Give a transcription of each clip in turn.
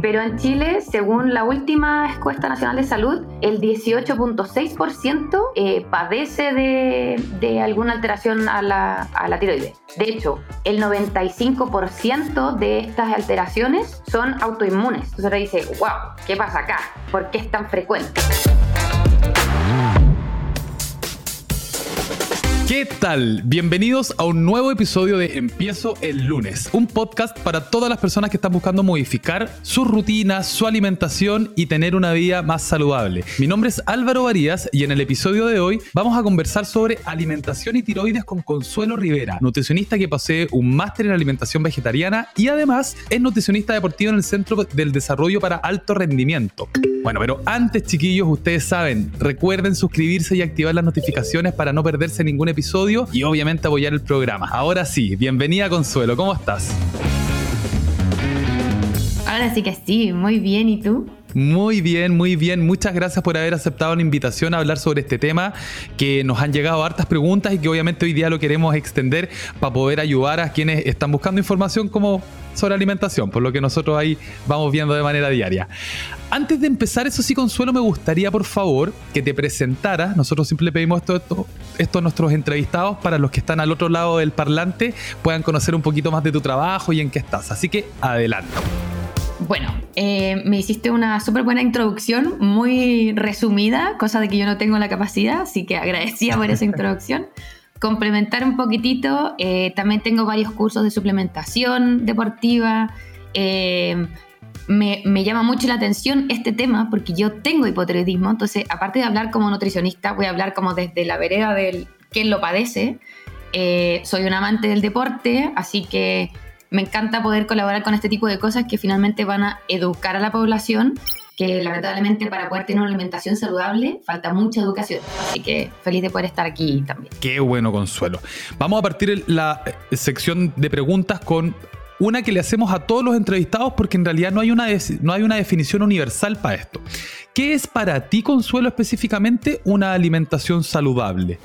Pero en Chile, según la última encuesta nacional de salud, el 18.6% eh, padece de, de, alguna alteración a la, a la tiroides. De hecho, el 95% de estas alteraciones son autoinmunes. Entonces uno dice, wow, ¿qué pasa acá? ¿Por qué es tan frecuente? ¿Qué tal? Bienvenidos a un nuevo episodio de Empiezo el lunes, un podcast para todas las personas que están buscando modificar sus rutinas, su alimentación y tener una vida más saludable. Mi nombre es Álvaro Varías y en el episodio de hoy vamos a conversar sobre alimentación y tiroides con Consuelo Rivera, nutricionista que posee un máster en alimentación vegetariana y además es nutricionista deportivo en el Centro del Desarrollo para Alto Rendimiento. Bueno, pero antes chiquillos, ustedes saben, recuerden suscribirse y activar las notificaciones para no perderse ningún episodio y obviamente apoyar el programa. Ahora sí, bienvenida Consuelo, ¿cómo estás? Ahora sí que sí, muy bien, ¿y tú? Muy bien, muy bien. Muchas gracias por haber aceptado la invitación a hablar sobre este tema, que nos han llegado hartas preguntas y que obviamente hoy día lo queremos extender para poder ayudar a quienes están buscando información como sobre alimentación, por lo que nosotros ahí vamos viendo de manera diaria. Antes de empezar, eso sí, Consuelo, me gustaría, por favor, que te presentaras. Nosotros siempre pedimos esto, nuestros entrevistados para los que están al otro lado del parlante puedan conocer un poquito más de tu trabajo y en qué estás. Así que adelante. Bueno, eh, me hiciste una súper buena introducción, muy resumida, cosa de que yo no tengo la capacidad, así que agradecía por esa introducción complementar un poquitito, eh, también tengo varios cursos de suplementación deportiva. Eh, me, me, llama mucho la atención este tema porque yo tengo hipotiroidismo, entonces aparte de hablar como nutricionista, voy a hablar como desde la vereda del quien lo padece. Soy un amante del deporte, así que me encanta poder colaborar con este tipo de cosas que finalmente van a educar a la población que lamentablemente para poder tener una alimentación saludable falta mucha educación. Así que feliz de poder estar aquí también. Qué bueno, Consuelo. Vamos a partir la eh, sección de preguntas con una que le hacemos a todos los entrevistados porque en realidad no hay una, no hay una definición universal para esto. ¿Qué es para ti, Consuelo, específicamente una alimentación saludable?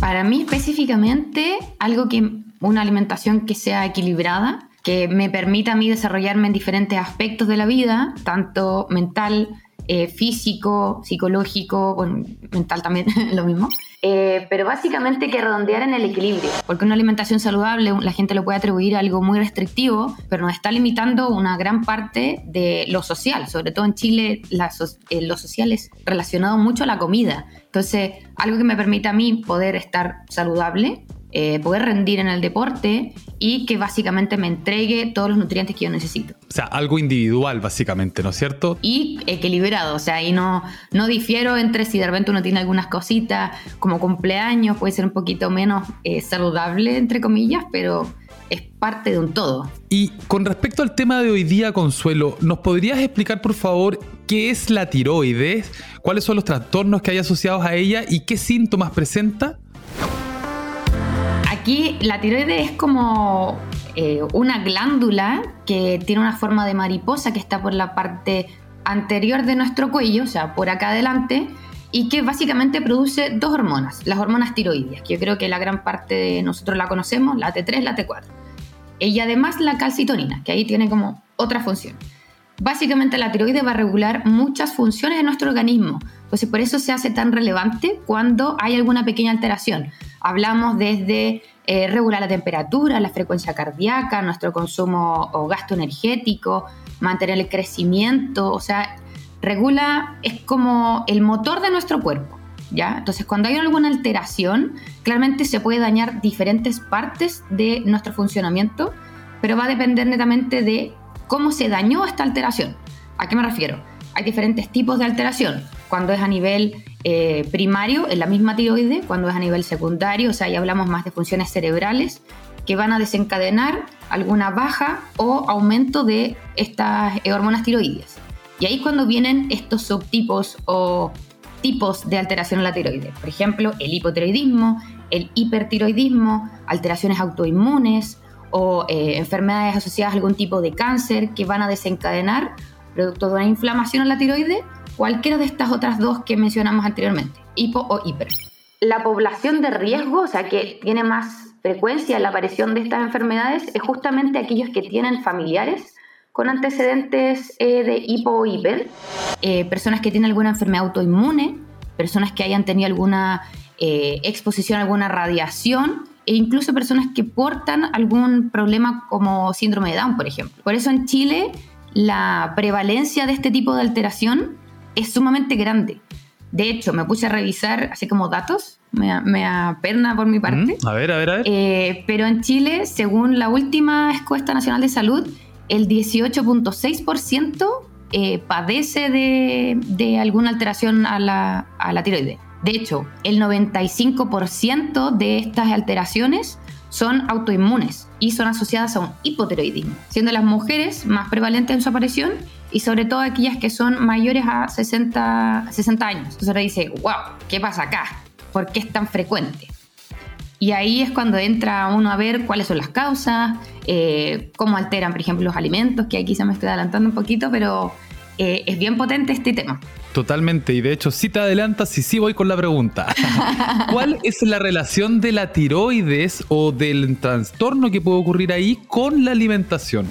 Para mí específicamente algo que una alimentación que sea equilibrada, que me permita a mí desarrollarme en diferentes aspectos de la vida, tanto mental, eh, físico, psicológico, bueno, mental también, lo mismo. Eh, pero básicamente que redondear en el equilibrio, porque una alimentación saludable la gente lo puede atribuir a algo muy restrictivo, pero nos está limitando una gran parte de lo social, sobre todo en Chile eh, lo social es relacionado mucho a la comida. Entonces, algo que me permita a mí poder estar saludable eh, poder rendir en el deporte y que básicamente me entregue todos los nutrientes que yo necesito. O sea, algo individual básicamente, ¿no es cierto? Y equilibrado, o sea, ahí no, no difiero entre si de repente uno tiene algunas cositas como cumpleaños, puede ser un poquito menos eh, saludable, entre comillas, pero es parte de un todo. Y con respecto al tema de hoy día, Consuelo, ¿nos podrías explicar por favor qué es la tiroides? ¿Cuáles son los trastornos que hay asociados a ella y qué síntomas presenta? Aquí la tiroides es como eh, una glándula que tiene una forma de mariposa que está por la parte anterior de nuestro cuello, o sea, por acá adelante, y que básicamente produce dos hormonas, las hormonas tiroides, que yo creo que la gran parte de nosotros la conocemos, la T3, la T4. Y además la calcitonina, que ahí tiene como otra función. Básicamente la tiroides va a regular muchas funciones de nuestro organismo, pues por eso se hace tan relevante cuando hay alguna pequeña alteración. Hablamos desde eh, regular la temperatura, la frecuencia cardíaca, nuestro consumo o gasto energético, mantener el crecimiento, o sea, regula, es como el motor de nuestro cuerpo, ¿ya? Entonces, cuando hay alguna alteración, claramente se puede dañar diferentes partes de nuestro funcionamiento, pero va a depender netamente de cómo se dañó esta alteración. ¿A qué me refiero? Hay diferentes tipos de alteración. Cuando es a nivel eh, primario en la misma tiroide, cuando es a nivel secundario, o sea, ya hablamos más de funciones cerebrales que van a desencadenar alguna baja o aumento de estas eh, hormonas tiroides. Y ahí cuando vienen estos subtipos o tipos de alteración en la tiroides. Por ejemplo, el hipotiroidismo, el hipertiroidismo, alteraciones autoinmunes o eh, enfermedades asociadas a algún tipo de cáncer que van a desencadenar, producto de una inflamación en la tiroide, cualquiera de estas otras dos que mencionamos anteriormente, hipo o hiper. La población de riesgo, o sea, que tiene más frecuencia en la aparición de estas enfermedades es justamente aquellos que tienen familiares con antecedentes eh, de hipo o hiper, eh, personas que tienen alguna enfermedad autoinmune, personas que hayan tenido alguna eh, exposición a alguna radiación e incluso personas que portan algún problema como síndrome de Down, por ejemplo. Por eso en Chile la prevalencia de este tipo de alteración es sumamente grande. De hecho, me puse a revisar así como datos, me, me aperna por mi parte. Mm, a ver, a ver, a ver. Eh, pero en Chile, según la última encuesta nacional de salud, el 18.6% eh, padece de, de, alguna alteración a la, a la tiroides. De hecho, el 95% de estas alteraciones son autoinmunes y son asociadas a un hipotiroidismo, siendo las mujeres más prevalentes en su aparición y sobre todo aquellas que son mayores a 60, 60 años. Entonces ahora dice, wow, ¿qué pasa acá? ¿Por qué es tan frecuente? Y ahí es cuando entra uno a ver cuáles son las causas, eh, cómo alteran, por ejemplo, los alimentos, que aquí se me estoy adelantando un poquito, pero eh, es bien potente este tema. Totalmente, y de hecho, si te adelantas, y sí voy con la pregunta. ¿Cuál es la relación de la tiroides o del trastorno que puede ocurrir ahí con la alimentación?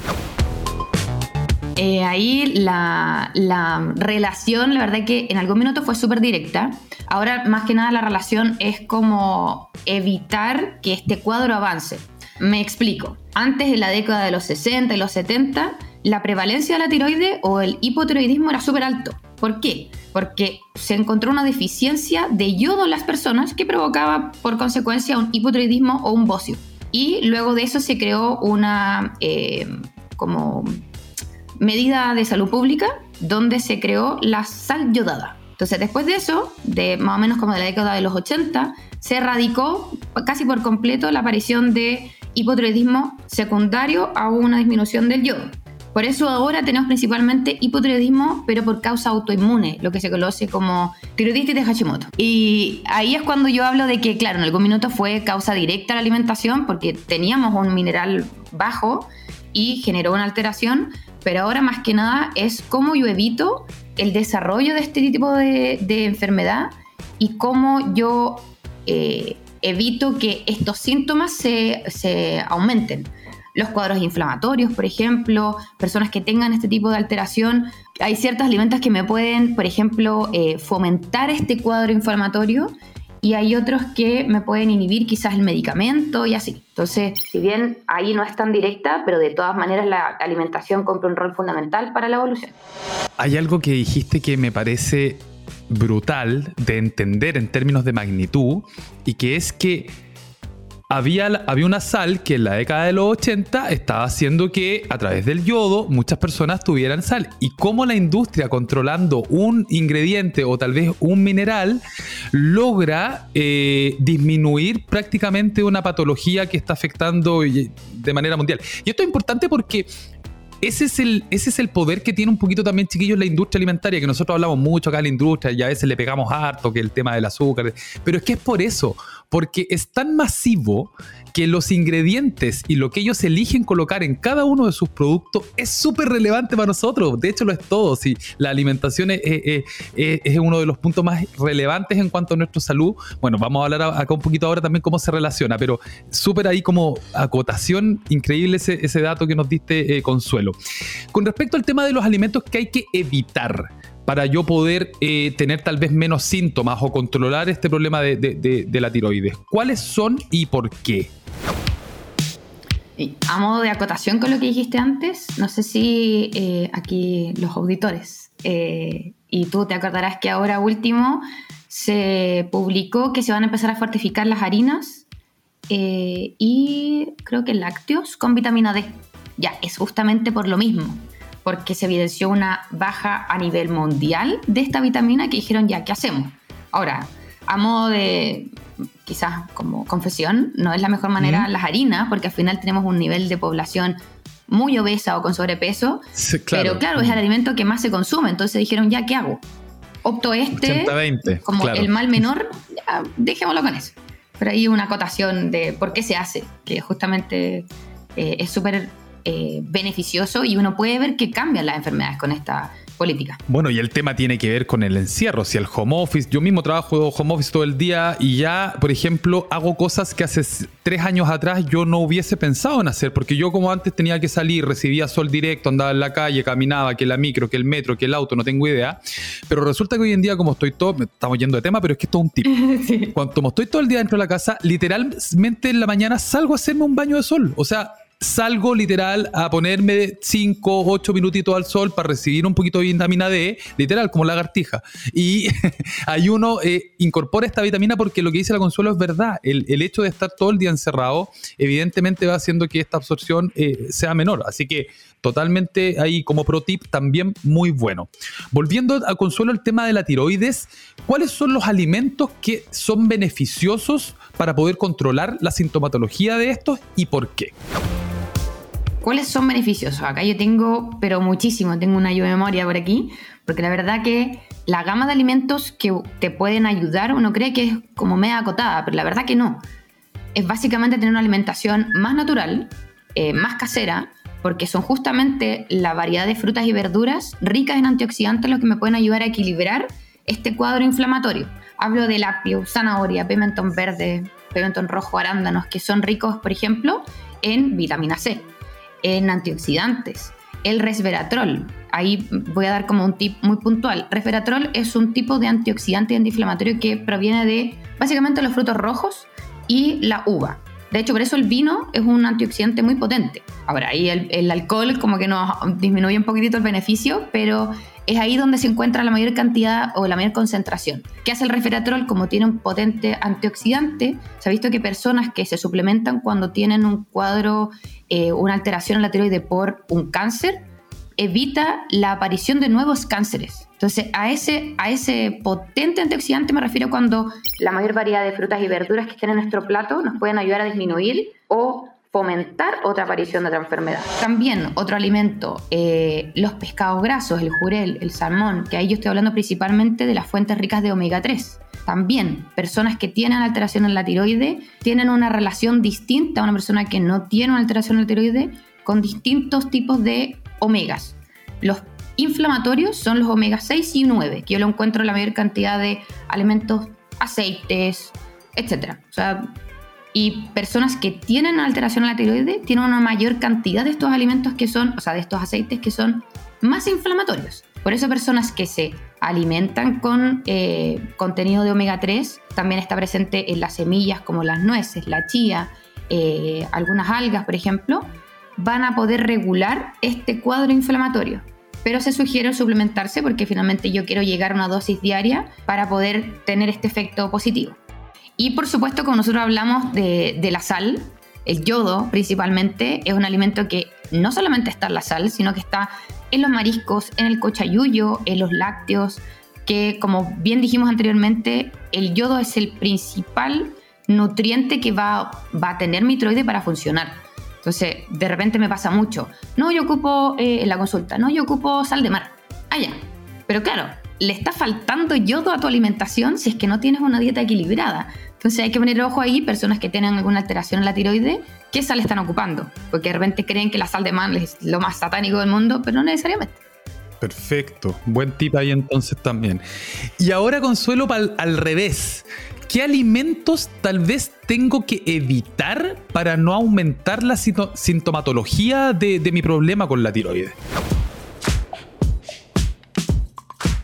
Eh, ahí la, la, relación, la verdad que en algún minuto fue súper directa. Ahora, más que nada, la relación es como evitar que este cuadro avance. Me explico. Antes de la década de los 60 y los 70, la prevalencia de la tiroide o el hipotiroidismo era súper alto. ¿Por qué? Porque se encontró una deficiencia de yodo en las personas que provocaba por consecuencia un hipotiroidismo o un bocio. Y luego de eso se creó una eh, como medida de salud pública donde se creó la sal yodada. Entonces, después de eso, de más o menos como de la década de los 80, se erradicó casi por completo la aparición de hipotiroidismo secundario a una disminución del yodo. Por eso ahora tenemos principalmente hipotiroidismo, pero por causa autoinmune, lo que se conoce como tiroiditis de Hashimoto. Y ahí es cuando yo hablo de que, claro, en algún minuto fue causa directa la alimentación, porque teníamos un mineral bajo y generó una alteración, pero ahora más que nada es cómo yo evito el desarrollo de este tipo de, de enfermedad y cómo yo eh, evito que estos síntomas se, se aumenten los cuadros inflamatorios, por ejemplo, personas que tengan este tipo de alteración. Hay ciertos alimentos que me pueden, por ejemplo, eh, fomentar este cuadro inflamatorio y hay otros que me pueden inhibir quizás el medicamento y así. Entonces, si bien ahí no es tan directa, pero de todas maneras la alimentación cumple un rol fundamental para la evolución. Hay algo que dijiste que me parece brutal de entender en términos de magnitud y que es que había, había una sal que en la década de los 80 estaba haciendo que a través del yodo muchas personas tuvieran sal. Y cómo la industria controlando un ingrediente o tal vez un mineral logra eh, disminuir prácticamente una patología que está afectando de manera mundial. Y esto es importante porque ese es, el, ese es el poder que tiene un poquito también, chiquillos, la industria alimentaria, que nosotros hablamos mucho acá en la industria y a veces le pegamos harto que el tema del azúcar, pero es que es por eso, porque es tan masivo que los ingredientes y lo que ellos eligen colocar en cada uno de sus productos es súper relevante para nosotros. De hecho, lo es todo. Si la alimentación es, es, uno de los puntos más relevantes en cuanto a nuestra salud, bueno, vamos a hablar acá un poquito ahora también cómo se relaciona, pero súper ahí como acotación, increíble ese, ese dato que nos diste, eh, Consuelo. Con respecto al tema de los alimentos que hay que evitar, para yo poder eh, tener tal vez menos síntomas o controlar este problema de, la tiroides? ¿Cuáles son y por qué? A modo de acotación con lo que dijiste antes, no sé si eh, aquí los auditores eh, y tú te acordarás que ahora último se publicó que se van a empezar a fortificar las harinas y creo que lácteos con vitamina D. Ya, es justamente por lo mismo porque se evidenció una baja a nivel mundial de esta vitamina que dijeron ya, ¿qué hacemos? Ahora, a modo de quizás como confesión, no es la mejor manera las harinas, porque al final tenemos un nivel de población muy obesa o con sobrepeso, pero claro, es el alimento que más se consume, entonces dijeron, ya, ¿qué hago? Opto este como el mal menor, ya, dejémoslo con eso. Pero hay una acotación de por qué se hace, que justamente eh, es súper eh, beneficioso y uno puede ver que cambian las enfermedades con esta, política. Bueno, y el tema tiene que ver con el encierro, si el home office, yo mismo trabajo home office todo el día y ya, por ejemplo, hago cosas que hace tres años atrás yo no hubiese pensado en hacer, porque yo como antes tenía que salir, recibía sol directo, andaba en la calle, caminaba, que la micro, que el metro, que el auto, no tengo idea, pero resulta que hoy en día como estoy todo, estamos yendo de tema, pero es que esto es un tip. Cuando como estoy todo el día dentro de la casa, literalmente en la mañana salgo a hacerme un baño de sol, o sea, salgo literal a ponerme 5, 8 minutitos al sol para recibir un poquito de vitamina D, literal, como lagartija. Y hay uno eh, incorpora esta vitamina porque lo que dice la Consuelo es verdad. El, hecho de estar todo el día encerrado, evidentemente va haciendo que esta absorción eh, sea menor. Así que totalmente ahí como pro tip también muy bueno. Volviendo a Consuelo el tema de la tiroides, ¿cuáles son los alimentos que son beneficiosos para poder controlar la sintomatología de estos y por qué? ¿Cuáles son beneficiosos? Acá yo tengo, pero muchísimo, tengo una yo memoria por aquí, porque la verdad que la gama de alimentos que te pueden ayudar, uno cree que es como media acotada, pero la verdad que no. Es básicamente tener una alimentación más natural, eh, más casera, porque son justamente la variedad de frutas y verduras ricas en antioxidantes los que me pueden ayudar a equilibrar este cuadro inflamatorio. Hablo de apio, zanahoria, pimentón verde, pimentón rojo, arándanos, que son ricos, por ejemplo, en vitamina C en antioxidantes. El resveratrol, ahí voy a dar como un tip muy puntual. Resveratrol es un tipo de antioxidante antiinflamatorio que proviene de básicamente los frutos rojos y la uva. De hecho, por eso el vino es un antioxidante muy potente. Ahora, ahí el, alcohol como que nos disminuye un poquitito el beneficio, pero es ahí donde se encuentra la mayor cantidad o la mayor concentración. ¿Qué hace el resveratrol? Como tiene un potente antioxidante, se ha visto que personas que se suplementan cuando tienen un cuadro, eh, una alteración en la tiroide por un cáncer, evita la aparición de nuevos cánceres. Entonces, a ese, a ese potente antioxidante me refiero cuando la mayor variedad de frutas y verduras que estén en nuestro plato nos pueden ayudar a disminuir o fomentar otra aparición de otra enfermedad. También otro alimento, eh, los pescados grasos, el jurel, el salmón, que ahí yo estoy hablando principalmente de las fuentes ricas de omega 3. También personas que tienen alteración en la tiroide tienen una relación distinta a una persona que no tiene una alteración en la tiroide con distintos tipos de omegas. Los inflamatorios son los omega 6 y 9, que yo lo encuentro en la mayor cantidad de alimentos, aceites, etc. O sea, y personas que tienen alteración en la tiroides tienen una mayor cantidad de estos alimentos que son, o sea, de estos aceites que son más inflamatorios. Por eso personas que se alimentan con eh, contenido de omega 3 también está presente en las semillas como las nueces, la chía, eh, algunas algas, por ejemplo, van a poder regular este cuadro inflamatorio. Pero se sugiere suplementarse porque finalmente yo quiero llegar a una dosis diaria para poder tener este efecto positivo. Y por supuesto, como nosotros hablamos de, la sal, el yodo principalmente es un alimento que no solamente está en la sal, sino que está en los mariscos, en el cochayuyo, en los lácteos, que como bien dijimos anteriormente, el yodo es el principal nutriente que va, va a tener mi tiroide para funcionar. Entonces, de repente me pasa mucho. No, yo ocupo eh, en la consulta, no, yo ocupo sal de mar. Ah, ya. Pero claro, le está faltando yodo a tu alimentación si es que no tienes una dieta equilibrada. Entonces hay que poner ojo ahí, personas que tienen alguna alteración en la tiroide, qué sal están ocupando. Porque de repente creen que la sal de mar es lo más satánico del mundo, pero no necesariamente. Perfecto, buen tip ahí entonces también. Y ahora Consuelo al revés. ¿Qué alimentos tal vez tengo que evitar para no aumentar la sintomatología de, de mi problema con la tiroides?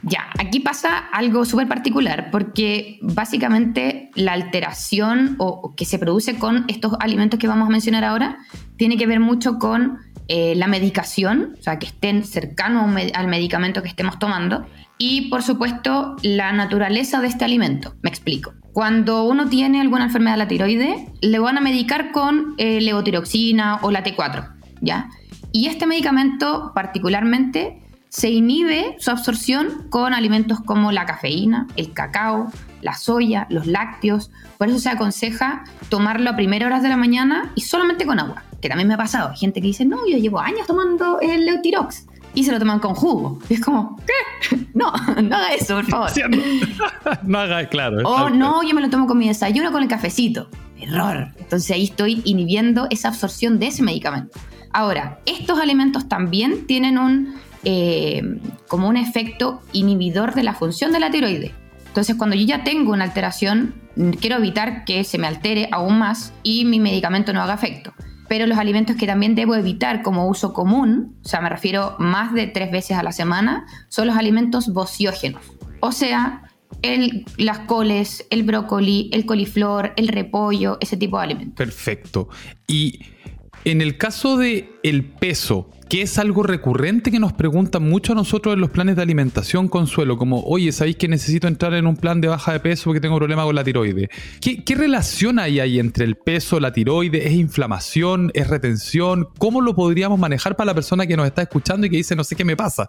Ya, aquí pasa algo súper particular porque básicamente la alteración o, que se produce con estos alimentos que vamos a mencionar ahora tiene que ver mucho con eh, la medicación, o sea, que estén cercanos al medicamento que estemos tomando y por supuesto la naturaleza de este alimento. Me explico. Cuando uno tiene alguna enfermedad de la tiroide, le van a medicar con eh, levotiroxina o la T4, ¿ya? Y este medicamento particularmente se inhibe su absorción con alimentos como la cafeína, el cacao, la soya, los lácteos. Por eso se aconseja tomarlo a primeras horas de la mañana y solamente con agua. Que también me ha pasado. Gente que dice, no, yo llevo años tomando el Leutirox. Y se lo toman con jugo. Y es como, ¿qué? No, no haga eso, por favor. no haga, claro. O no, yo me lo tomo con mi desayuno con el cafecito. Error. Entonces ahí estoy inhibiendo esa absorción de ese medicamento. Ahora, estos alimentos también tienen un eh, como un efecto inhibidor de la función de la tiroides. Entonces, cuando yo ya tengo una alteración, quiero evitar que se me altere aún más y mi medicamento no haga efecto. Pero los alimentos que también debo evitar como uso común, o sea, me refiero más de tres veces a la semana, son los alimentos bociógenos. O sea, el, las coles, el brócoli, el coliflor, el repollo, ese tipo de alimentos. Perfecto. Y en el caso de el peso, que es algo recurrente que nos preguntan mucho a nosotros en los planes de alimentación, Consuelo, como, oye, ¿sabéis que necesito entrar en un plan de baja de peso porque tengo problema con la tiroide? ¿Qué, relación hay ahí entre el peso, la tiroide? ¿Es inflamación? ¿Es retención? ¿Cómo lo podríamos manejar para la persona que nos está escuchando y que dice, no sé qué me pasa?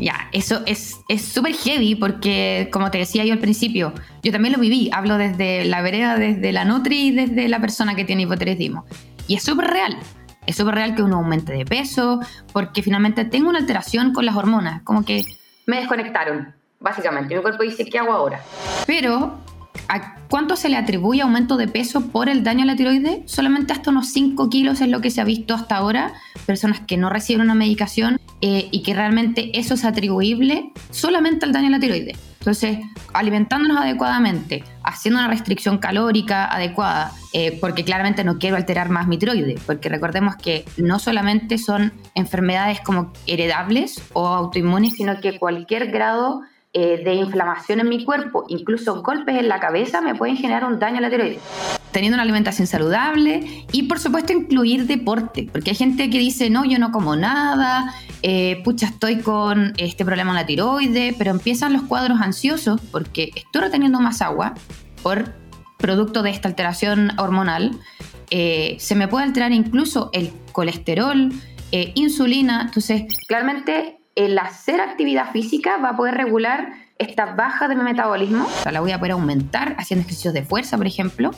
Ya, eso es súper heavy porque, como te decía yo al principio, yo también lo viví. Hablo desde la vereda, desde la Nutri y desde la persona que tiene hipotiroidismo. Y es súper real. Es súper real que uno aumente de peso porque finalmente tengo una alteración con las hormonas. Como que me desconectaron, básicamente. Mi cuerpo dice, ¿qué hago ahora? Pero ¿A cuánto se le atribuye aumento de peso por el daño a la tiroides? Solamente hasta unos 5 kilos es lo que se ha visto hasta ahora. Personas que no reciben una medicación eh, y que realmente eso es atribuible solamente al daño a la tiroides. Entonces, alimentándonos adecuadamente, haciendo una restricción calórica adecuada, eh, porque claramente no quiero alterar más mi tiroides, porque recordemos que no solamente son enfermedades como heredables o autoinmunes, sino que cualquier grado eh, de inflamación en mi cuerpo, incluso golpes en la cabeza, me pueden generar un daño a la tiroides. Teniendo una alimentación saludable y por supuesto incluir deporte, porque hay gente que dice, no, yo no como nada, eh, pucha, estoy con este problema en la tiroides, pero empiezan los cuadros ansiosos porque estoy reteniendo más agua por producto de esta alteración hormonal. Eh, se me puede alterar incluso el colesterol, insulina, entonces claramente el hacer actividad física va a poder regular esta baja de mi metabolismo, o sea, la voy a poder aumentar haciendo ejercicios de fuerza, por ejemplo,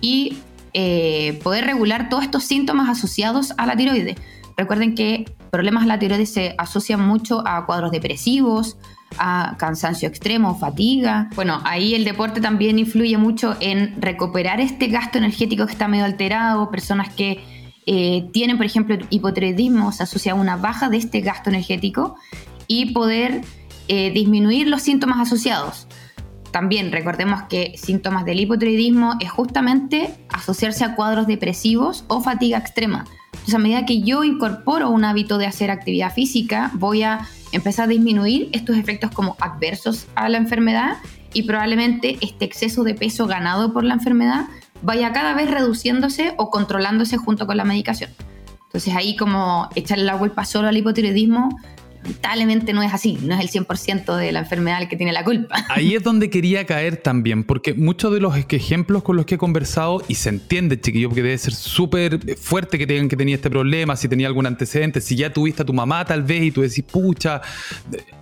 y eh, poder regular todos estos síntomas asociados a la tiroides. Recuerden que problemas de la tiroides se asocian mucho a cuadros depresivos, a cansancio extremo, fatiga. Bueno, ahí el deporte también influye mucho en recuperar este gasto energético que está medio alterado, personas que eh, tienen, por ejemplo, hipotiroidismo, se asocia a una baja de este gasto energético y poder eh, disminuir los síntomas asociados. También recordemos que síntomas del hipotiroidismo es justamente asociarse a cuadros depresivos o fatiga extrema. Entonces, a medida que yo incorporo un hábito de hacer actividad física, voy a empezar a disminuir estos efectos como adversos a la enfermedad y probablemente este exceso de peso ganado por la enfermedad vaya cada vez reduciéndose o controlándose junto con la medicación. Entonces ahí como echarle la culpa solo al hipotiroidismo lamentablemente no es así, no es el 100% de la enfermedad el que tiene la culpa. Ahí es donde quería caer también, porque muchos de los ejemplos con los que he conversado, y se entiende, chiquillo, que debe ser súper fuerte que tengan que tenía este problema, si tenía algún antecedente, si ya tuviste a tu mamá tal vez y tú decís, pucha,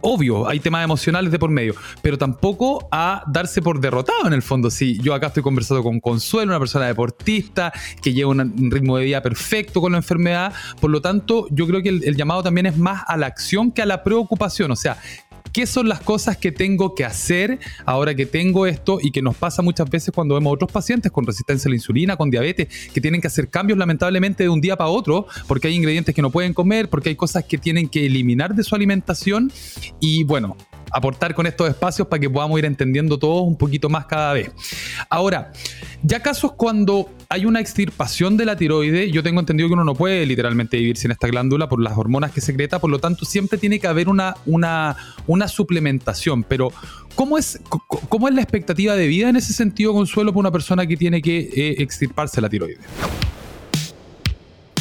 obvio, hay temas emocionales de por medio, pero tampoco a darse por derrotado en el fondo. Si yo acá estoy conversando con Consuelo, una persona deportista, que lleva un ritmo de vida perfecto con la enfermedad, por lo tanto, yo creo que el llamado también es más a la acción que a la preocupación. O sea, ¿Qué son las cosas que tengo que hacer ahora que tengo esto y que nos pasa muchas veces cuando vemos otros pacientes con resistencia a la insulina, con diabetes, que tienen que hacer cambios lamentablemente de un día para otro porque hay ingredientes que no pueden comer, porque hay cosas que tienen que eliminar de su alimentación y bueno, aportar con estos espacios para que podamos ir entendiendo todos un poquito más cada vez. Ahora, ya casos cuando hay una extirpación de la tiroide, yo tengo entendido que uno no puede literalmente vivir sin esta glándula por las hormonas que secreta, por lo tanto siempre tiene que haber una, una, una suplementación, pero ¿cómo es, ¿cómo es la expectativa de vida en ese sentido, Consuelo, para una persona que tiene que eh, extirparse la tiroide?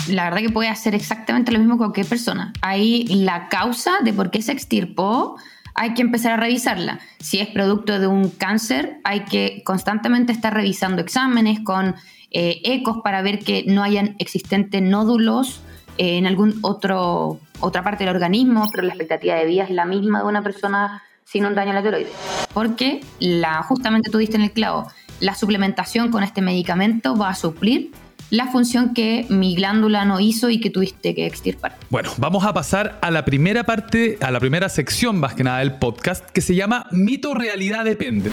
la verdad que puede hacer exactamente lo mismo con cualquier persona. Ahí la causa de por qué se extirpó hay que empezar a revisarla. Si es producto de un cáncer, hay que constantemente estar revisando exámenes con eh, ecos para ver que no hayan existentes nódulos eh, en algún otro otra parte del organismo, pero la expectativa de vida es la misma de una persona sin un daño a la tiroides. Porque la, justamente tú diste en el clavo, la suplementación con este medicamento va a suplir la función que mi glándula no hizo y que tuviste que extirpar. Bueno, vamos a pasar a la primera parte, a la primera sección más que nada del podcast, que se llama Mito Realidad Depende.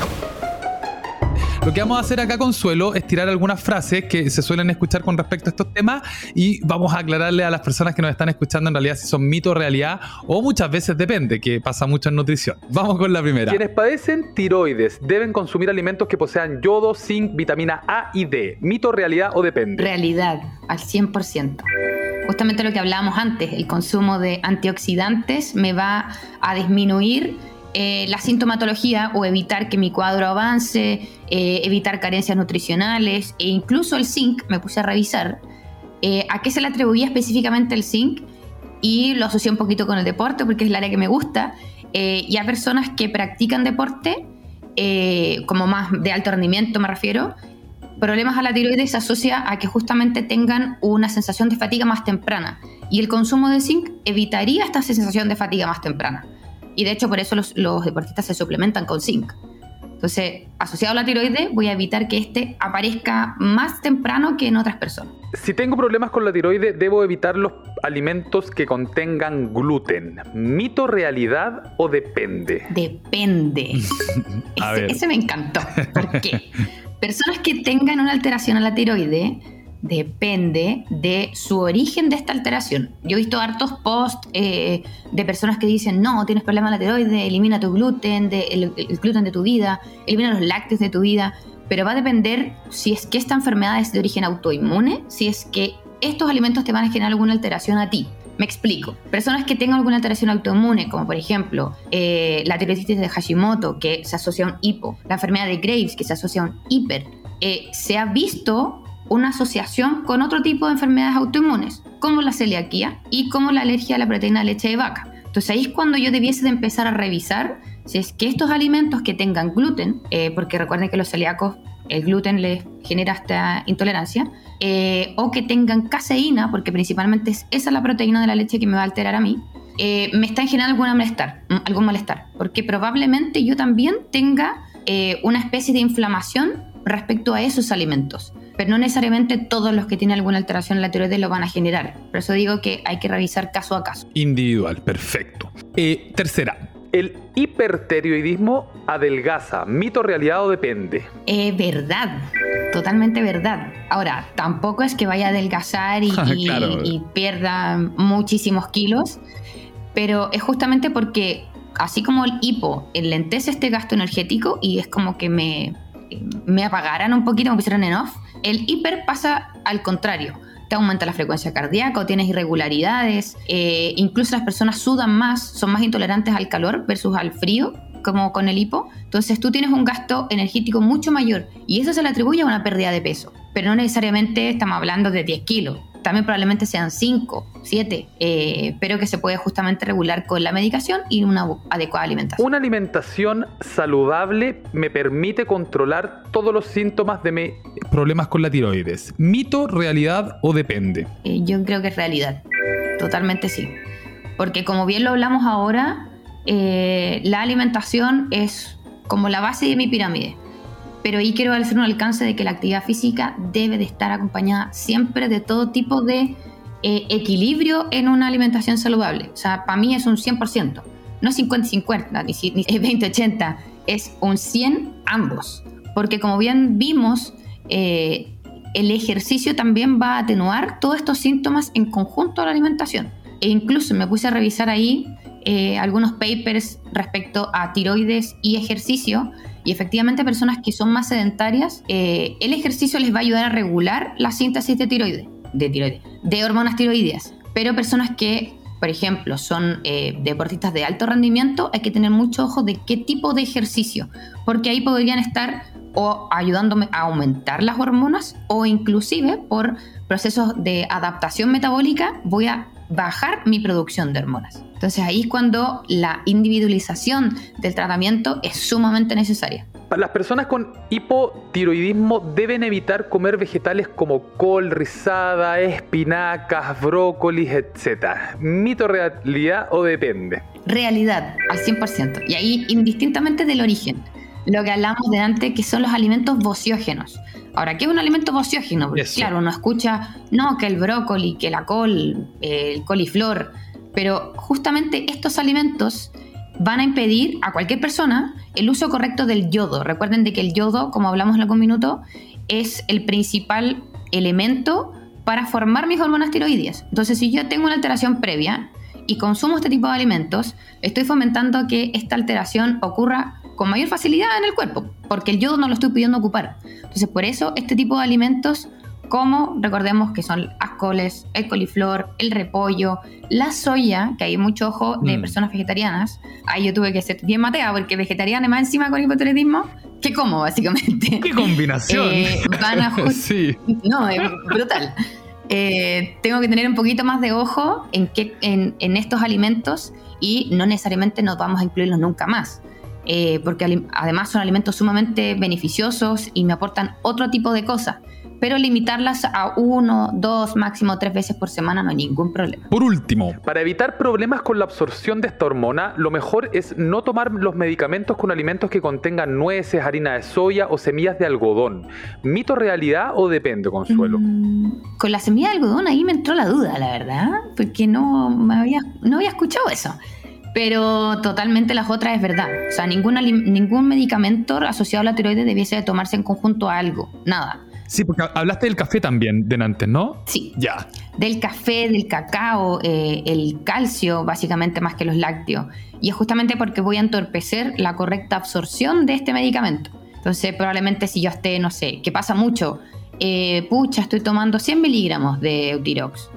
Lo que vamos a hacer acá, Consuelo, es tirar algunas frases que se suelen escuchar con respecto a estos temas y vamos a aclararle a las personas que nos están escuchando en realidad si son mito o realidad o muchas veces depende, que pasa mucho en nutrición. Vamos con la primera. Quienes padecen tiroides deben consumir alimentos que posean yodo, zinc, vitamina A y D. ¿Mito, realidad o depende? Realidad, al 100% justamente lo que hablábamos antes, el consumo de antioxidantes me va a disminuir eh, la sintomatología o evitar que mi cuadro avance, eh, evitar carencias nutricionales e incluso el zinc, me puse a revisar, eh, a qué se le atribuía específicamente el zinc y lo asocié un poquito con el deporte porque es el área que me gusta y a personas que practican deporte, como más de alto rendimiento me refiero, problemas a la tiroides se asocia a que justamente tengan una sensación de fatiga más temprana. Y el consumo de zinc evitaría esta sensación de fatiga más temprana. Y de hecho por eso los, deportistas se suplementan con zinc. Entonces, asociado a la tiroides, voy a evitar que este aparezca más temprano que en otras personas. Si tengo problemas con la tiroides, debo evitar los alimentos que contengan gluten. ¿Mito, realidad o depende? Depende. ese, ese, me encantó. ¿Por qué? Personas que tengan una alteración a la tiroide depende de su origen de esta alteración. Yo he visto hartos posts eh, de personas que dicen, no, tienes problema en la tiroide, elimina tu gluten, el, gluten de tu vida, elimina los lácteos de tu vida, pero va a depender si es que esta enfermedad es de origen autoinmune, si es que estos alimentos te van a generar alguna alteración a ti. Me explico. Personas que tengan alguna alteración autoinmune, como por ejemplo eh, la tiroiditis de Hashimoto, que se asocia a un hipo, la enfermedad de Graves, que se asocia a un hiper, eh, se ha visto una asociación con otro tipo de enfermedades autoinmunes, como la celiaquía y como la alergia a la proteína de leche de vaca. Entonces ahí es cuando yo debiese de empezar a revisar si es que estos alimentos que tengan gluten, eh, porque recuerden que los celíacos el gluten les genera esta intolerancia, eh, o que tengan caseína, porque principalmente es esa la proteína de la leche que me va a alterar a mí, eh, me están generando algún malestar, mm, algún malestar, porque probablemente yo también tenga eh, una especie de inflamación respecto a esos alimentos, pero no necesariamente todos los que tienen alguna alteración en la tiroides lo van a generar. Por eso digo que hay que revisar caso a caso. Individual, perfecto. tercera, ¿El hipertiroidismo adelgaza? ¿Mito, realidad o depende? Eh, verdad, totalmente verdad. Ahora, tampoco es que vaya a adelgazar y, y pierda muchísimos kilos, pero es justamente porque, así como el hipo enlentece este gasto energético y es como que me, me apagaran un poquito, me pusieran en off, el hiper pasa al contrario te aumenta la frecuencia cardíaca tienes irregularidades. Eh, incluso las personas sudan más, son más intolerantes al calor versus al frío, como con el hipo. Entonces tú tienes un gasto energético mucho mayor y eso se le atribuye a una pérdida de peso. Pero no necesariamente estamos hablando de 10 kilos también probablemente sean 5, 7, eh, pero que se puede justamente regular con la medicación y una adecuada alimentación. Una alimentación saludable me permite controlar todos los síntomas de mis problemas con la tiroides. ¿Mito, realidad o depende? Eh, yo creo que es realidad, totalmente sí. Porque como bien lo hablamos ahora, eh, la alimentación es como la base de mi pirámide pero ahí quiero hacer un alcance de que la actividad física debe de estar acompañada siempre de todo tipo de eh, equilibrio en una alimentación saludable. O sea, para mí es un 100%, no 50-50 ni, 20-80, es un 100 ambos. Porque como bien vimos, eh, el ejercicio también va a atenuar todos estos síntomas en conjunto a la alimentación. E incluso me puse a revisar ahí eh, algunos papers respecto a tiroides y ejercicio y efectivamente personas que son más sedentarias, eh, el ejercicio les va a ayudar a regular la síntesis de tiroides, de, tiroides, de hormonas tiroideas. Pero personas que, por ejemplo, son eh, deportistas de alto rendimiento, hay que tener mucho ojo de qué tipo de ejercicio, porque ahí podrían estar o ayudándome a aumentar las hormonas o inclusive por procesos de adaptación metabólica voy a bajar mi producción de hormonas. Entonces ahí es cuando la individualización del tratamiento es sumamente necesaria. Las personas con hipotiroidismo deben evitar comer vegetales como col rizada, espinacas, brócolis, etc. ¿Mito, realidad o depende? Realidad, al 100%. Y ahí indistintamente del origen. Lo que hablamos de antes, que son los alimentos vociógenos. Ahora, ¿qué es un alimento vociógeno? Porque, claro, uno escucha, no, que el brócoli, que la col, el coliflor, pero justamente estos alimentos van a impedir a cualquier persona el uso correcto del yodo. Recuerden de que el yodo, como hablamos en algún minuto, es el principal elemento para formar mis hormonas tiroides. Entonces, si yo tengo una alteración previa y consumo este tipo de alimentos, estoy fomentando que esta alteración ocurra con mayor facilidad en el cuerpo, porque el yodo no lo estoy pudiendo ocupar. Entonces, por eso este tipo de alimentos como recordemos que son las coles, el coliflor, el repollo, la soya, que hay mucho ojo de mm. personas vegetarianas. Ahí yo tuve que ser bien matea, porque vegetariana más encima con hipotiroidismo, ¿qué como básicamente? ¡Qué combinación! Eh, van a sí. No, es brutal. Eh, tengo que tener un poquito más de ojo en, en, en, estos alimentos y no necesariamente nos vamos a incluirlos nunca más. Eh, porque además son alimentos sumamente beneficiosos y me aportan otro tipo de cosas pero limitarlas a uno, dos, máximo tres veces por semana no hay ningún problema. Por último, para evitar problemas con la absorción de esta hormona, lo mejor es no tomar los medicamentos con alimentos que contengan nueces, harina de soya o semillas de algodón. ¿Mito realidad o depende, Consuelo? Mm, con la semilla de algodón ahí me entró la duda, la verdad, porque no, me había, no había escuchado eso. Pero totalmente las otras es verdad. O sea, ningún, ningún medicamento asociado a la tiroides debiese de tomarse en conjunto a algo. Nada. Sí, porque hablaste del café también de antes, ¿no? Sí. Ya. Del café, del cacao, eh, el calcio, básicamente más que los lácteos. Y es justamente porque voy a entorpecer la correcta absorción de este medicamento. Entonces, probablemente si yo esté, no sé, que pasa mucho, eh, pucha, estoy tomando 100 miligramos de Eutirox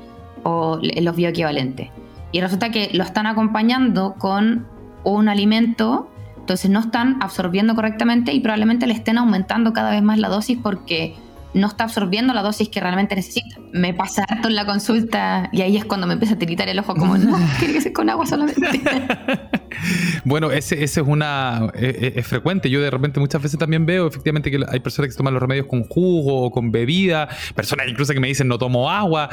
o los bioequivalentes. Y resulta que lo están acompañando con un alimento, entonces no están absorbiendo correctamente y probablemente le estén aumentando cada vez más la dosis porque no está absorbiendo la dosis que realmente necesita. Me pasa harto en la consulta y ahí es cuando me empieza a tiritar el ojo como, no, tiene que ser con agua solamente. bueno, ese, ese es una es, es, frecuente. Yo de repente muchas veces también veo efectivamente que hay personas que toman los remedios con jugo o con bebida, personas incluso que me dicen no tomo agua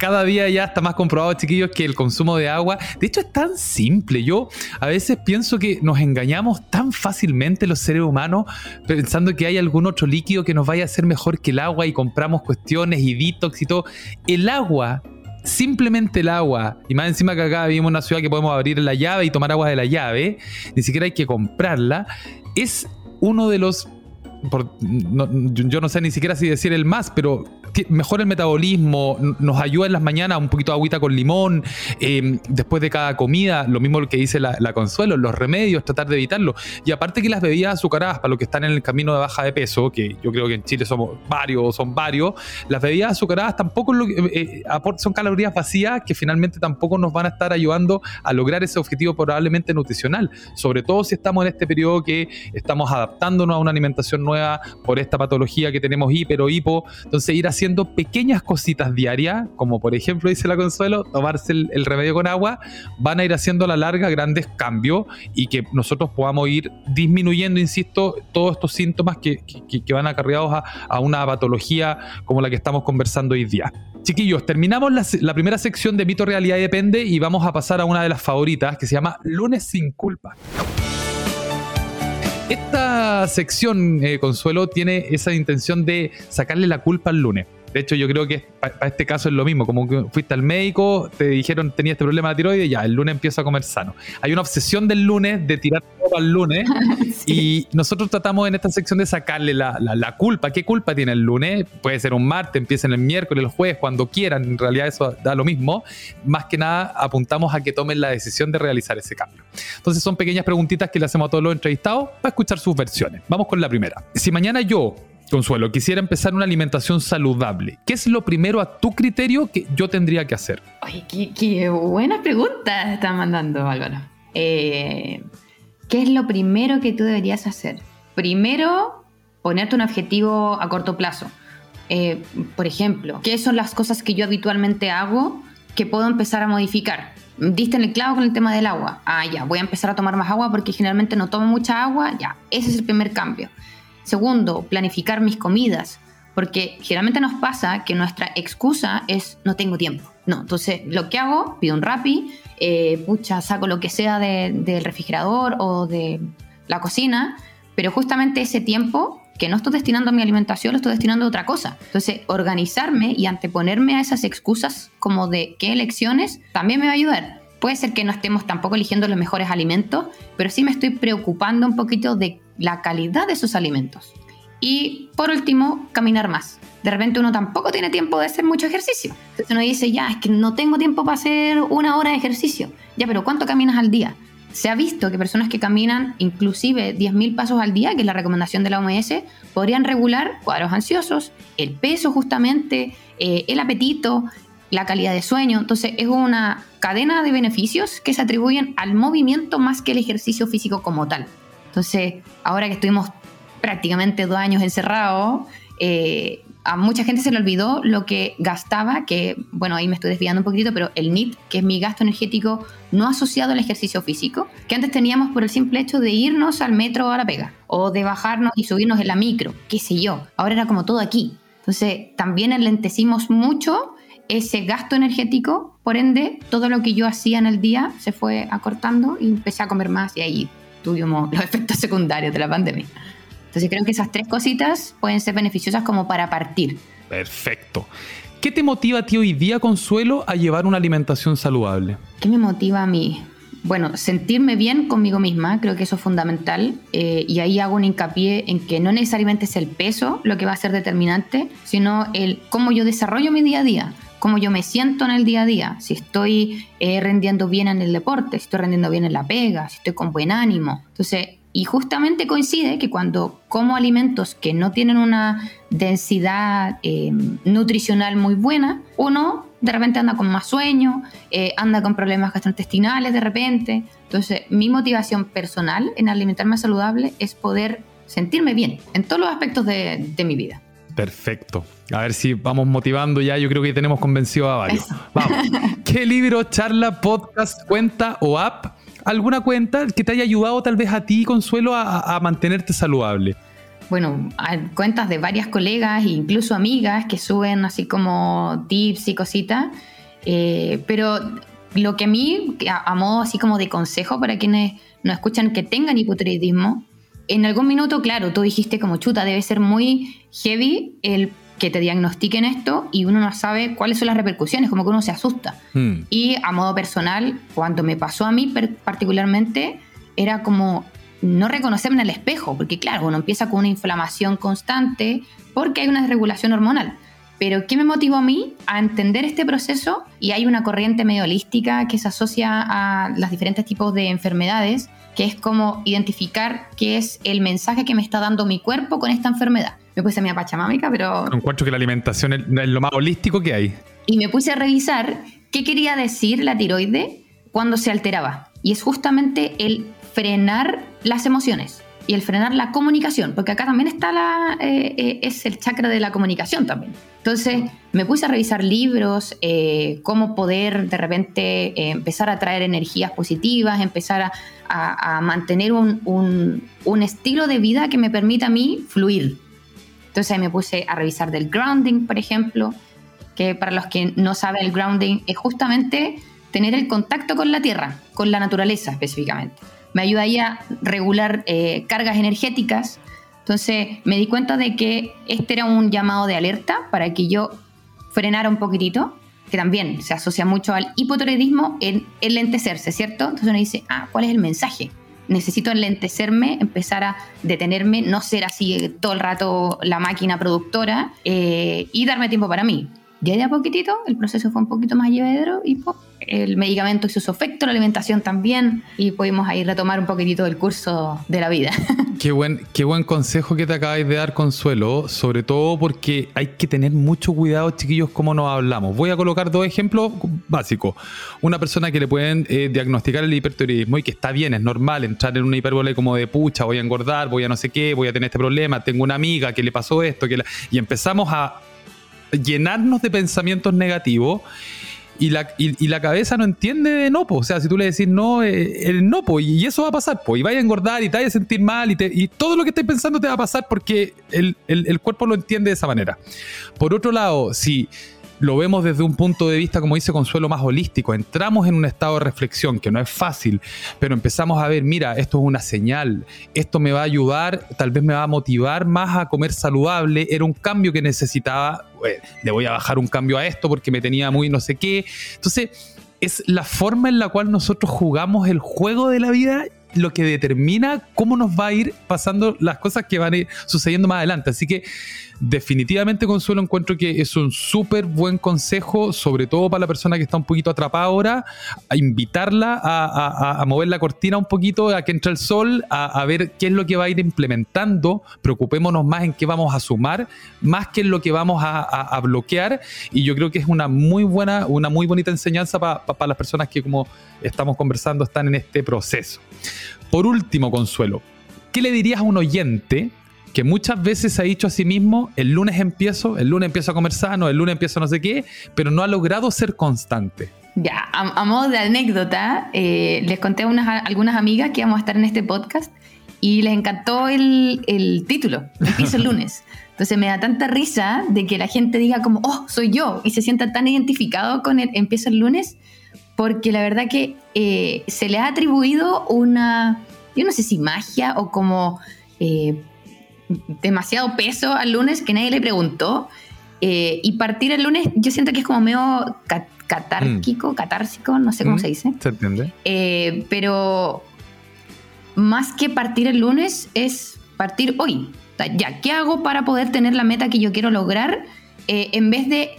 cada día ya está más comprobado, chiquillos, que el consumo de agua, de hecho es tan simple. Yo a veces pienso que nos engañamos tan fácilmente los seres humanos pensando que hay algún otro líquido que nos vaya a hacer mejor que el agua y compramos cuestiones y detox y todo. El agua simplemente el agua, y más encima que acá vivimos en una ciudad que podemos abrir la llave y tomar agua de la llave, ni siquiera hay que comprarla, es uno de los yo no sé ni siquiera si decir el más, pero mejora el metabolismo, nos ayuda en las mañanas un poquito de agüita con limón, em, después de cada comida, lo mismo que dice la, Consuelo, los remedios, tratar de evitarlo. Y aparte que las bebidas azucaradas, para los que están en el camino de baja de peso, que yo creo que en Chile somos varios, son varios, las bebidas azucaradas tampoco lo, eh, eh, son calorías vacías que finalmente tampoco nos van a estar ayudando a lograr ese objetivo probablemente nutricional, sobre todo si estamos en este periodo que estamos adaptándonos a una alimentación nueva por esta patología que tenemos hiper o hipo, entonces ir haciendo pequeñas cositas diarias, como por ejemplo dice la Consuelo, tomarse el, remedio con agua, van a ir haciendo a la larga grandes cambios y que nosotros podamos ir disminuyendo, insisto, todos estos síntomas que, van acarreados a, una patología como la que estamos conversando hoy día. Chiquillos, terminamos la, primera sección de Mito Realidad Depende y vamos a pasar a una de las favoritas que se llama Lunes sin culpa. Esta sección, eh, Consuelo, tiene esa intención de sacarle la culpa al lunes. De hecho, yo creo que para este caso es lo mismo. Como que fuiste al médico, te dijeron tenía este problema de tiroides, ya, el lunes empiezo a comer sano. Hay una obsesión del lunes de tirar todo al lunes. Y nosotros tratamos en esta sección de sacarle la, la, culpa. ¿Qué culpa tiene el lunes? Puede ser un martes, empiecen el miércoles, el jueves, cuando quieran. En realidad eso da lo mismo. Más que nada apuntamos a que tomen la decisión de realizar ese cambio. Entonces son pequeñas preguntitas que le hacemos a todos los entrevistados para escuchar sus versiones. Vamos con la primera. Si mañana yo Consuelo, quisiera empezar una alimentación saludable. ¿Qué es lo primero a tu criterio que yo tendría que hacer? Ay, qué, buena pregunta están mandando, Álvaro. Eh, ¿Qué es lo primero que tú deberías hacer? Primero, ponerte un objetivo a corto plazo. Eh, por ejemplo, ¿qué son las cosas que yo habitualmente hago que puedo empezar a modificar? Diste en el clavo con el tema del agua. Ah, ya, voy a empezar a tomar más agua porque generalmente no tomo mucha agua. Ya, ese es el primer cambio. Segundo, planificar mis comidas, porque generalmente nos pasa que nuestra excusa es no tengo tiempo. No, entonces lo que hago, pido un Rappi, eh, pucha, saco lo que sea del refrigerador o de la cocina, pero justamente ese tiempo que no estoy destinando a mi alimentación, lo estoy destinando a otra cosa. Entonces, organizarme y anteponerme a esas excusas como de qué elecciones también me va a ayudar. Puede ser que no estemos tampoco eligiendo los mejores alimentos, pero sí me estoy preocupando un poquito de la calidad de esos alimentos. Y por último, caminar más. De repente uno tampoco tiene tiempo de hacer mucho ejercicio. Entonces uno dice, ya, es que no tengo tiempo para hacer una hora de ejercicio. Ya, pero ¿cuánto caminas al día? Se ha visto que personas que caminan inclusive 10.000 pasos al día, que es la recomendación de la OMS, podrían regular cuadros ansiosos, el peso justamente, eh, el apetito, la calidad de sueño. Entonces es una cadena de beneficios que se atribuyen al movimiento más que el ejercicio físico como tal. Entonces, ahora que estuvimos prácticamente dos años encerrados, eh, a mucha gente se le olvidó lo que gastaba, que bueno, ahí me estoy desviando un poquito, pero el NIT, que es mi gasto energético no asociado al ejercicio físico, que antes teníamos por el simple hecho de irnos al metro a la pega, o de bajarnos y subirnos en la micro, qué sé yo. Ahora era como todo aquí. Entonces, también enlentecimos mucho ese gasto energético, por ende, todo lo que yo hacía en el día se fue acortando y empecé a comer más y ahí tuvimos los efectos secundarios de la pandemia. Entonces creo que esas tres cositas pueden ser beneficiosas como para partir. Perfecto. ¿Qué te motiva a ti hoy día, Consuelo, a llevar una alimentación saludable? ¿Qué me motiva a mí? Bueno, sentirme bien conmigo misma, creo que eso es fundamental. Eh, y ahí hago un hincapié en que no necesariamente es el peso lo que va a ser determinante, sino el cómo yo desarrollo mi día a día cómo yo me siento en el día a día, si estoy eh, rendiendo bien en el deporte, si estoy rendiendo bien en la pega, si estoy con buen ánimo. Entonces, y justamente coincide que cuando como alimentos que no tienen una densidad eh, nutricional muy buena, uno de repente anda con más sueño, eh, anda con problemas gastrointestinales de repente. Entonces, mi motivación personal en alimentarme saludable es poder sentirme bien en todos los aspectos de mi vida. Perfecto. A ver si vamos motivando ya. Yo creo que tenemos convencido a varios. Vamos. ¿Qué libro, charla, podcast, cuenta o app? ¿Alguna cuenta que te haya ayudado tal vez a ti, Consuelo, a, mantenerte saludable? Bueno, hay cuentas de varias colegas e incluso amigas que suben así como tips y cositas. Eh, pero lo que a mí, a, a, modo así como de consejo para quienes nos escuchan que tengan hipotiroidismo, en algún minuto, claro, tú dijiste como chuta, debe ser muy heavy el que te diagnostiquen esto y uno no sabe cuáles son las repercusiones, como que uno se asusta. Hmm. Y a modo personal, cuando me pasó a mí particularmente, era como no reconocerme en el espejo, porque claro, uno empieza con una inflamación constante porque hay una desregulación hormonal. Pero ¿qué me motivó a mí a entender este proceso? Y hay una corriente medio holística que se asocia a los diferentes tipos de enfermedades que es como identificar qué es el mensaje que me está dando mi cuerpo con esta enfermedad. Me puse a mi apachamámica, pero... Encuentro que la alimentación es lo más holístico que hay. Y me puse a revisar qué quería decir la tiroide cuando se alteraba. Y es justamente el frenar las emociones y el frenar la comunicación, porque acá también está la, eh, eh, es el chakra de la comunicación también. Entonces me puse a revisar libros, eh, cómo poder de repente empezar a traer energías positivas, empezar a, mantener un, un, estilo de vida que me permita a mí fluir. Entonces me puse a revisar del grounding, por ejemplo, que para los que no saben el grounding es justamente tener el contacto con la tierra, con la naturaleza específicamente me ayudaría a regular eh, cargas energéticas. Entonces me di cuenta de que este era un llamado de alerta para que yo frenara un poquitito, que también se asocia mucho al hipotiroidismo en enlentecerse, ¿cierto? Entonces uno dice, ah, ¿cuál es el mensaje? Necesito enlentecerme, empezar a detenerme, no ser así todo el rato la máquina productora eh, y darme tiempo para mí. Ya de a poquitito el proceso fue un poquito más llevadero y pop, el medicamento hizo su efecto, la alimentación también, y pudimos ahí retomar un poquitito el curso de la vida. Qué buen, qué buen consejo que te acabáis de dar, Consuelo, sobre todo porque hay que tener mucho cuidado, chiquillos, cómo nos hablamos. Voy a colocar dos ejemplos básicos. Una persona que le pueden eh, diagnosticar el hipertiroidismo y que está bien, es normal entrar en una hipérbole como de pucha, voy a engordar, voy a no sé qué, voy a tener este problema, tengo una amiga que le pasó esto, que y empezamos a llenarnos de pensamientos negativos y la, y, la cabeza no entiende de no, o sea, si tú le decís no, eh, el no, y eso va a pasar, pues, y vaya a engordar y te vaya a sentir mal y, todo lo que estés pensando te va a pasar porque el, el cuerpo lo entiende de esa manera. Por otro lado, si lo vemos desde un punto de vista, como dice Consuelo, más holístico. Entramos en un estado de reflexión que no es fácil, pero empezamos a ver, mira, esto es una señal, esto me va a ayudar, tal vez me va a motivar más a comer saludable, era un cambio que necesitaba, le voy a bajar un cambio a esto porque me tenía muy no sé qué. Entonces, es la forma en la cual nosotros jugamos el juego de la vida lo que determina cómo nos va a ir pasando las cosas que van a ir sucediendo más adelante. Así que definitivamente Consuelo encuentro que es un súper buen consejo, sobre todo para la persona que está un poquito atrapada ahora, a invitarla a, mover la cortina un poquito, a que entre el sol, a, ver qué es lo que va a ir implementando, preocupémonos más en qué vamos a sumar, más que en lo que vamos a, bloquear, y yo creo que es una muy buena, una muy bonita enseñanza para las personas que como estamos conversando están en este proceso. Por último, Consuelo, ¿qué le dirías a un oyente que muchas veces ha dicho a sí mismo, el lunes empiezo, el lunes empiezo a comer sano, el lunes empiezo no sé qué, pero no ha logrado ser constante? Ya, a, modo de anécdota, eh, les conté a unas, algunas amigas que íbamos a estar en este podcast y les encantó el, el título, Empiezo el lunes. Entonces me da tanta risa de que la gente diga como, oh, soy yo, y se sienta tan identificado con el Empiezo el lunes, porque la verdad que eh, se le ha atribuido una, yo no sé si magia o como eh, demasiado peso al lunes que nadie le preguntó. Eh, y partir el lunes yo siento que es como medio catárquico, mm. catársico, no sé cómo mm, se dice. Se entiende. pero más que partir el lunes es partir hoy. ya, ¿qué hago para poder tener la meta que yo quiero lograr en vez de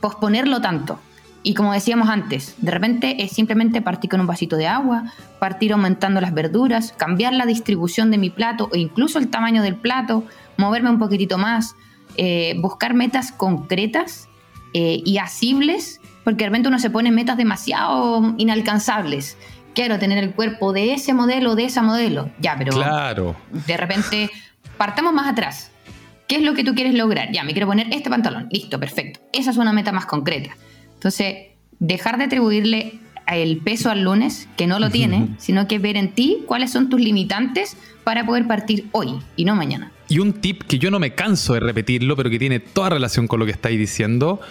posponerlo tanto? Y como decíamos antes, de repente es simplemente partir con un vasito de agua, partir aumentando las verduras, cambiar la distribución de mi plato o incluso el tamaño del plato, moverme un poquitito más, eh, buscar metas concretas eh, y asibles, porque de repente uno se pone metas demasiado inalcanzables. Quiero tener el cuerpo de ese modelo, de esa modelo. Ya, pero claro. de repente partamos más atrás. ¿Qué es lo que tú quieres lograr? Ya, me quiero poner este pantalón. Listo, perfecto. Esa es una meta más concreta. Entonces, dejar de atribuirle el peso al lunes, que no lo tiene, sino que ver en ti cuáles son tus limitantes para poder partir hoy y no mañana. Y un tip que yo no me canso de repetirlo, pero que tiene toda relación con lo que estáis diciendo,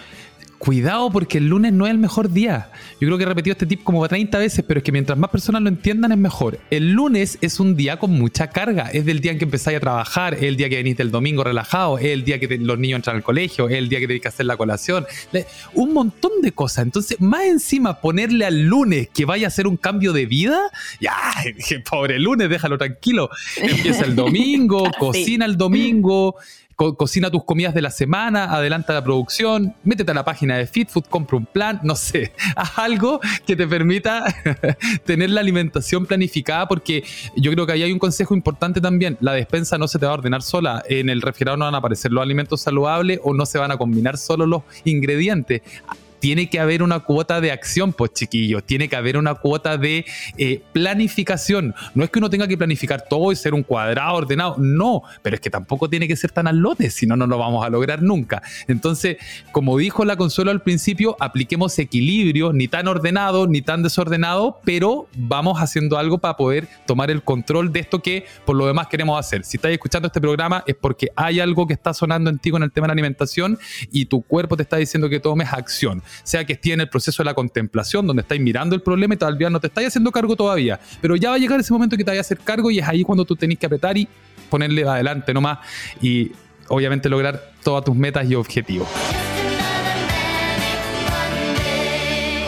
cuidado porque el lunes no es el mejor día. Yo creo que he repetido este tip como 30 veces, pero es que mientras más personas lo entiendan es mejor. El lunes es un día con mucha carga. Es del día en que empezáis a trabajar, es el día que venís del domingo relajado, es el día que los niños entran al colegio, es el día que tenéis que hacer la colación. Un montón de cosas. Entonces, más encima ponerle al lunes que vaya a ser un cambio de vida, ya, pobre lunes, déjalo tranquilo. Empieza el domingo, cocina el domingo, cocina tus comidas de la semana, adelanta la producción, métete a la página de FitFood, compra un plan, no sé, haz algo que te permita tener la alimentación planificada, porque yo creo que ahí hay un consejo importante también, la despensa no se te va a ordenar sola, en el refrigerador no van a aparecer los alimentos saludables o no se van a combinar solo los ingredientes tiene que haber una cuota de acción, pues chiquillos, tiene que haber una cuota de eh, planificación. No es que uno tenga que planificar todo y ser un cuadrado ordenado, no, pero es que tampoco tiene que ser tan al lote, si no, no lo vamos a lograr nunca. Entonces, como dijo la Consuelo al principio, apliquemos equilibrio, ni tan ordenado, ni tan desordenado, pero vamos haciendo algo para poder tomar el control de esto que por lo demás queremos hacer. Si estás escuchando este programa es porque hay algo que está sonando en ti con el tema de la alimentación y tu cuerpo te está diciendo que tomes acción sea que estés en el proceso de la contemplación, donde estáis mirando el problema y todavía no te estáis haciendo cargo todavía. Pero ya va a llegar ese momento que te vayas a hacer cargo y es ahí cuando tú tenés que apretar y ponerle adelante nomás y obviamente lograr todas tus metas y objetivos.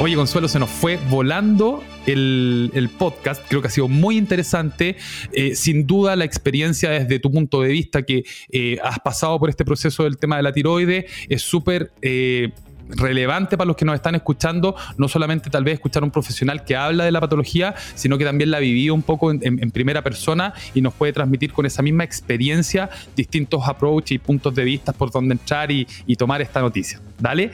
Oye, Consuelo, se nos fue volando el, podcast. Creo que ha sido muy interesante. Eh, sin duda, la experiencia desde tu punto de vista que eh, has pasado por este proceso del tema de la tiroide es súper... Eh, relevante para los que nos están escuchando, no solamente tal vez escuchar a un profesional que habla de la patología, sino que también la vivido un poco en, primera persona y nos puede transmitir con esa misma experiencia distintos approaches y puntos de vista por donde entrar y, tomar esta noticia. ¿Dale?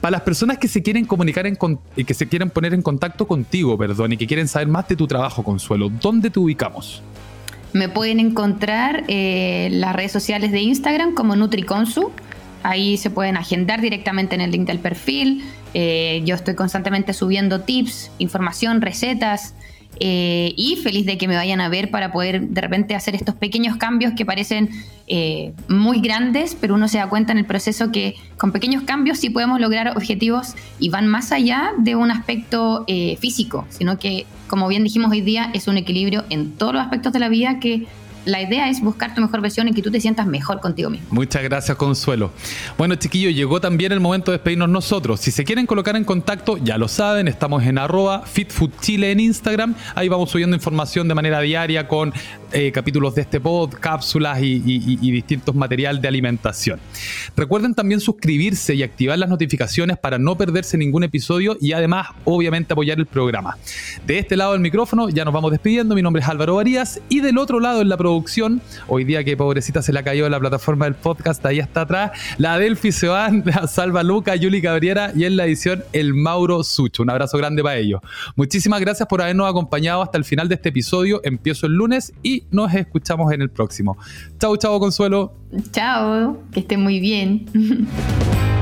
Para las personas que se quieren comunicar en, y que se quieren poner en contacto contigo, perdón, y que quieren saber más de tu trabajo, Consuelo, ¿dónde te ubicamos? Me pueden encontrar en eh, las redes sociales de Instagram como NutriConsu Ahí se pueden agendar directamente en el link del perfil. Eh, yo estoy constantemente subiendo tips, información, recetas. Eh, y feliz de que me vayan a ver para poder de repente hacer estos pequeños cambios que parecen eh, muy grandes, pero uno se da cuenta en el proceso que con pequeños cambios sí podemos lograr objetivos y van más allá de un aspecto físico, sino que, como bien dijimos hoy día, es un equilibrio en todos los aspectos de la vida que la idea es buscar tu mejor versión y que tú te sientas mejor contigo mismo. Muchas gracias, Consuelo. Bueno, chiquillos, llegó también el momento de despedirnos nosotros. Si se quieren colocar en contacto, ya lo saben, estamos en arroba fitfoodchile en Instagram. Ahí vamos subiendo información de manera diaria con eh, capítulos de este pod, cápsulas y, distintos materiales de alimentación. Recuerden también suscribirse y activar las notificaciones para no perderse ningún episodio y además, obviamente, apoyar el programa. De este lado del micrófono ya nos vamos despidiendo. Mi nombre es Álvaro Varías y del otro lado en la producción, hoy día que pobrecita se le ha caído la plataforma del podcast, ahí está atrás, la Delphi Seban, la Salva Luca, Yuli Cabriera y en la edición el Mauro Sucho. Un abrazo grande para ellos. Muchísimas gracias por habernos acompañado hasta el final de este episodio. Empiezo el lunes y nos escuchamos en el próximo. Chau, chau, Consuelo. Chao, que esté muy bien.